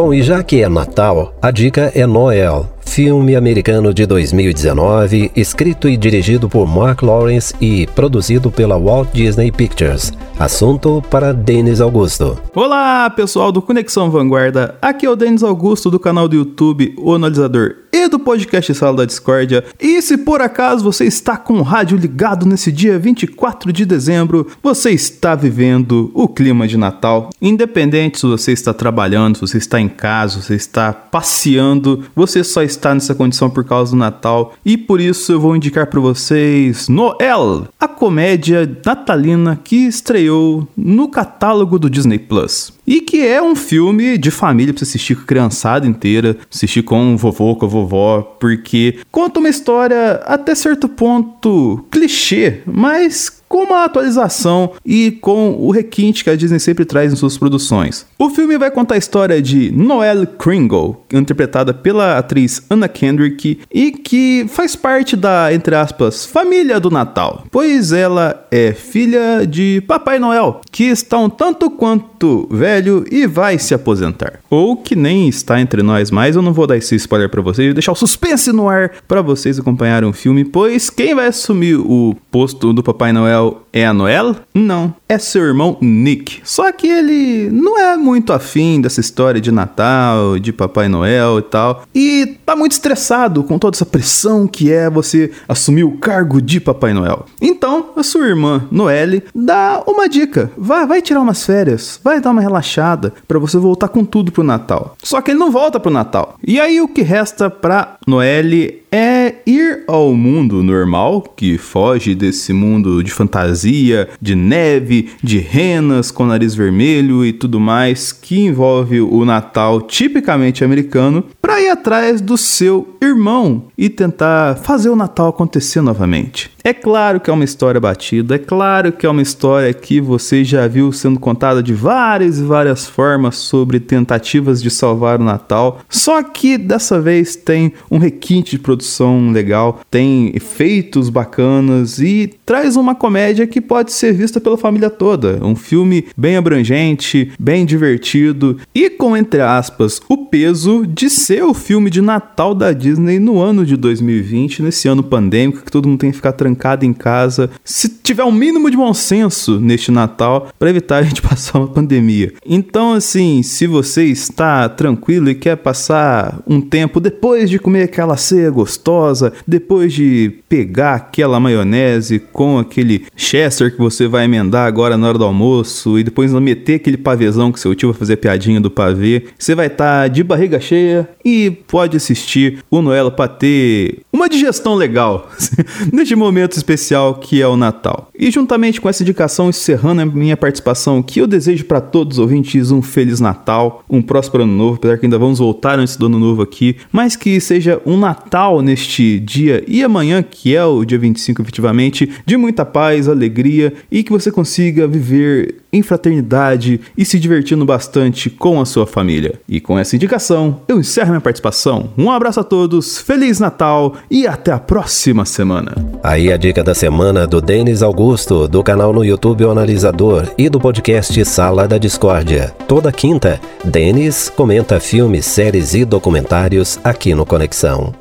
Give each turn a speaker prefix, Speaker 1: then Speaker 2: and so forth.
Speaker 1: Bom, e já que é Natal, a dica é Noel, filme americano de 2019, escrito e dirigido por Mark Lawrence e produzido pela Walt Disney Pictures. Assunto para Denis Augusto.
Speaker 2: Olá, pessoal do Conexão Vanguarda. Aqui é o Denis Augusto do canal do YouTube O Analisador e do podcast Sala da Discórdia. E se por acaso você está com o rádio ligado nesse dia 24 de dezembro, você está vivendo o clima de Natal. Independente se você está trabalhando, se você está em casa, se você está passeando, você só está nessa condição por causa do Natal. E por isso eu vou indicar para vocês Noel, a comédia natalina que estreou no catálogo do Disney Plus. E que é um filme de família pra você assistir com a criançada inteira, assistir com o vovô, com a vovó, porque conta uma história até certo ponto clichê, mas com uma atualização e com o requinte que a Disney sempre traz em suas produções. O filme vai contar a história de Noelle Kringle, interpretada pela atriz Anna Kendrick, e que faz parte da, entre aspas, família do Natal, pois ela é filha de Papai Noel, que está um tanto quanto velho e vai se aposentar. Ou que nem está entre nós mais, eu não vou dar esse spoiler para vocês, vou deixar o suspense no ar para vocês acompanharem o filme, pois quem vai assumir o posto do Papai Noel é a Noel? Não, é seu irmão Nick. Só que ele não é muito afim dessa história de Natal, de Papai Noel e tal. E tá muito estressado com toda essa pressão que é você assumir o cargo de Papai Noel. Então, a sua irmã Noelle dá uma dica: vai, vai tirar umas férias, vai dar uma relaxada para você voltar com tudo pro Natal. Só que ele não volta pro Natal. E aí o que resta pra Noelle é ir ao mundo normal, que foge desse mundo de fantasia, de neve, de renas com nariz vermelho e tudo mais, que envolve o Natal tipicamente americano, para ir atrás do seu irmão e tentar fazer o Natal acontecer novamente. É claro que é uma história batida, é claro que é uma história que você já viu sendo contada de várias e várias formas sobre tentativas de salvar o Natal, só que dessa vez tem um requinte de produção legal, tem efeitos bacanas e traz uma comédia que pode ser vista pela família toda. Um filme bem abrangente, bem divertido e com, entre aspas, o peso de ser o filme de Natal da Disney no ano de 2020, nesse ano pandêmico que todo mundo tem que ficar trancado em casa. Se tiver um mínimo de bom senso neste Natal, para evitar a gente passar uma pandemia. Então, assim, se você está tranquilo e quer passar um tempo depois de comer aquela ceia gostosa, depois de pegar aquela maionese com aquele Chester que você vai emendar agora na hora do almoço e depois meter aquele pavezão que seu tio vai fazer piadinha do pavê, você vai estar tá de barriga cheia e pode assistir o Noela para ter uma digestão legal neste momento especial que é o Natal. E juntamente com essa indicação, encerrando a minha participação, que eu desejo para todos os ouvintes um Feliz Natal, um próspero Ano Novo, apesar que ainda vamos voltar antes do Ano Novo aqui, mas que seja um Natal neste dia e amanhã, que é o dia 25 efetivamente, de muita paz, alegria e que você consiga viver em fraternidade e se divertindo bastante com a sua família. E com essa indicação, eu encerro minha participação. Um abraço a todos, Feliz Natal e até a próxima semana.
Speaker 1: Aí a dica da semana do Denis Augusto, do canal no YouTube O Analisador e do podcast Sala da Discórdia. Toda quinta, Denis comenta filmes, séries e documentários aqui no Conexão.